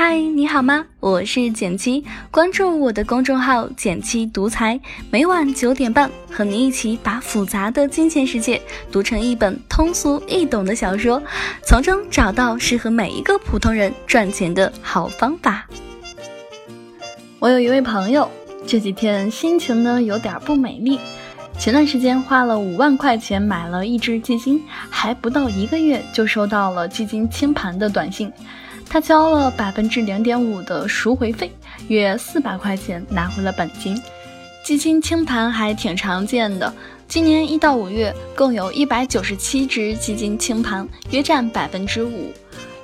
嗨，你好吗？我是简七，关注我的公众号“简七独裁，每晚九点半和你一起把复杂的金钱世界读成一本通俗易懂的小说，从中找到适合每一个普通人赚钱的好方法。我有一位朋友，这几天心情呢有点不美丽。前段时间花了五万块钱买了一只基金，还不到一个月就收到了基金清盘的短信。他交了百分之零点五的赎回费，约四百块钱拿回了本金。基金清盘还挺常见的，今年一到五月共有一百九十七只基金清盘，约占百分之五。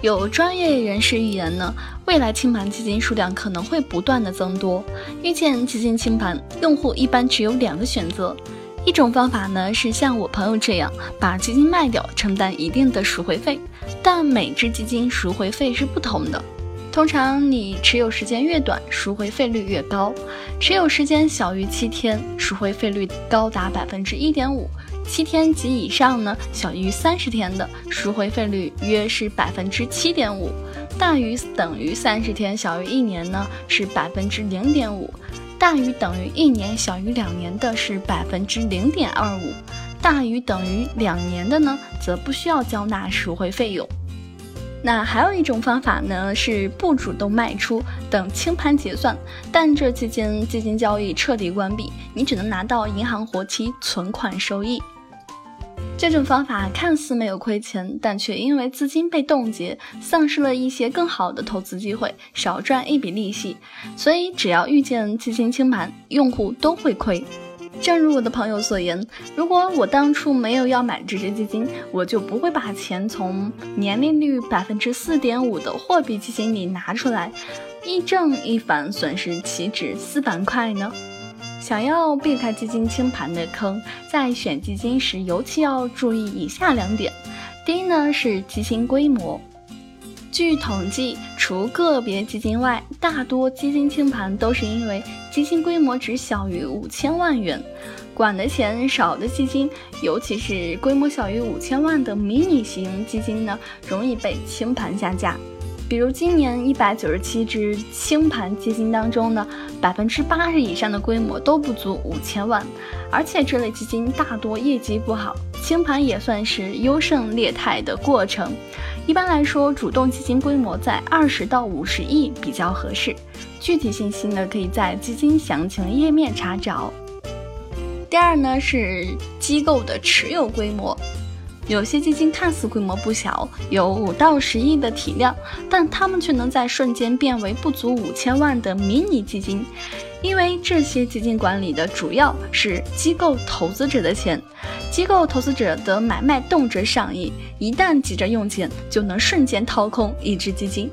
有专业人士预言呢，未来清盘基金数量可能会不断的增多。遇见基金清盘，用户一般只有两个选择。一种方法呢是像我朋友这样把基金卖掉，承担一定的赎回费，但每只基金赎回费是不同的。通常你持有时间越短，赎回费率越高；持有时间小于七天，赎回费率高达百分之一点五；七天及以上呢，小于三十天的赎回费率约是百分之七点五；大于等于三十天，小于一年呢是百分之零点五。大于等于一年，小于两年的是百分之零点二五；大于等于两年的呢，则不需要交纳赎回费用。那还有一种方法呢，是不主动卖出，等清盘结算，但这期间基金交易彻底关闭，你只能拿到银行活期存款收益。这种方法看似没有亏钱，但却因为资金被冻结，丧失了一些更好的投资机会，少赚一笔利息。所以，只要遇见基金清盘，用户都会亏。正如我的朋友所言，如果我当初没有要买这只基金，我就不会把钱从年利率百分之四点五的货币基金里拿出来，一正一反，损失岂止四百块呢？想要避开基金清盘的坑，在选基金时尤其要注意以下两点。第一呢是基金规模。据统计，除个别基金外，大多基金清盘都是因为基金规模只小于五千万元。管的钱少的基金，尤其是规模小于五千万的迷你型基金呢，容易被清盘下架。比如今年一百九十七只清盘基金当中呢，百分之八十以上的规模都不足五千万，而且这类基金大多业绩不好，清盘也算是优胜劣汰的过程。一般来说，主动基金规模在二十到五十亿比较合适。具体信息呢，可以在基金详情页面查找。第二呢是机构的持有规模。有些基金看似规模不小，有五到十亿的体量，但它们却能在瞬间变为不足五千万的迷你基金，因为这些基金管理的主要是机构投资者的钱，机构投资者的买卖动辄上亿，一旦急着用钱，就能瞬间掏空一只基金。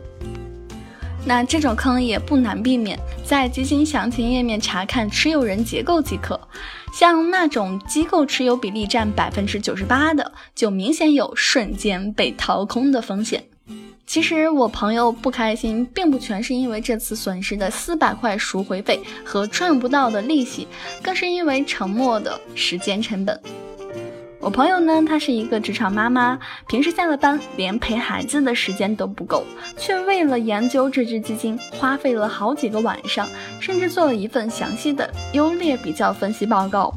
那这种坑也不难避免，在基金详情页面查看持有人结构即可。像那种机构持有比例占百分之九十八的，就明显有瞬间被掏空的风险。其实我朋友不开心，并不全是因为这次损失的四百块赎回费和赚不到的利息，更是因为沉默的时间成本。我朋友呢，她是一个职场妈妈，平时下了班连陪孩子的时间都不够，却为了研究这只基金，花费了好几个晚上，甚至做了一份详细的优劣比较分析报告。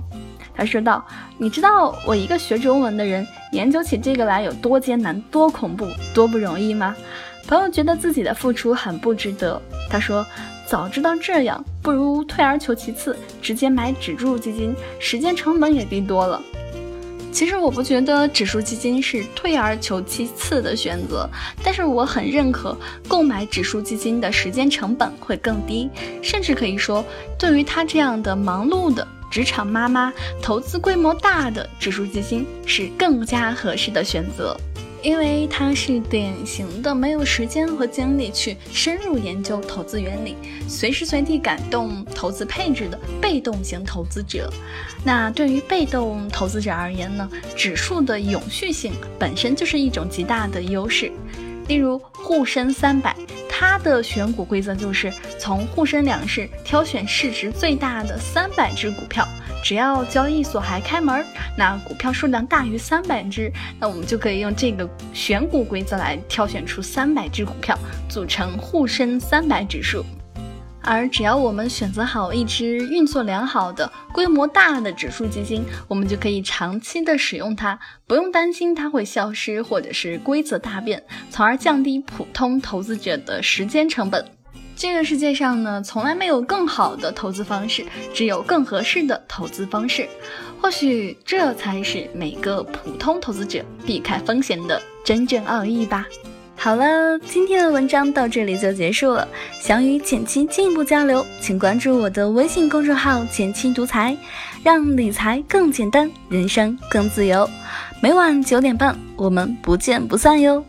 她说道：“你知道我一个学中文的人研究起这个来有多艰难、多恐怖、多不容易吗？”朋友觉得自己的付出很不值得。他说：“早知道这样，不如退而求其次，直接买指数基金，时间成本也低多了。”其实我不觉得指数基金是退而求其次的选择，但是我很认可购买指数基金的时间成本会更低，甚至可以说，对于他这样的忙碌的职场妈妈，投资规模大的指数基金是更加合适的选择。因为他是典型的没有时间和精力去深入研究投资原理，随时随地改动投资配置的被动型投资者。那对于被动投资者而言呢，指数的永续性本身就是一种极大的优势。例如沪深三百，它的选股规则就是从沪深两市挑选市值最大的三百只股票。只要交易所还开门，那股票数量大于三百只，那我们就可以用这个选股规则来挑选出三百只股票，组成沪深三百指数。而只要我们选择好一只运作良好的、规模大的指数基金，我们就可以长期的使用它，不用担心它会消失或者是规则大变，从而降低普通投资者的时间成本。这个世界上呢，从来没有更好的投资方式，只有更合适的投资方式。或许这才是每个普通投资者避开风险的真正奥义吧。好了，今天的文章到这里就结束了。想与简七进一步交流，请关注我的微信公众号“简七独裁，让理财更简单，人生更自由。每晚九点半，我们不见不散哟。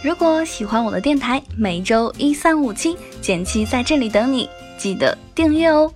如果喜欢我的电台，每周一、三、五、七，简七在这里等你，记得订阅哦。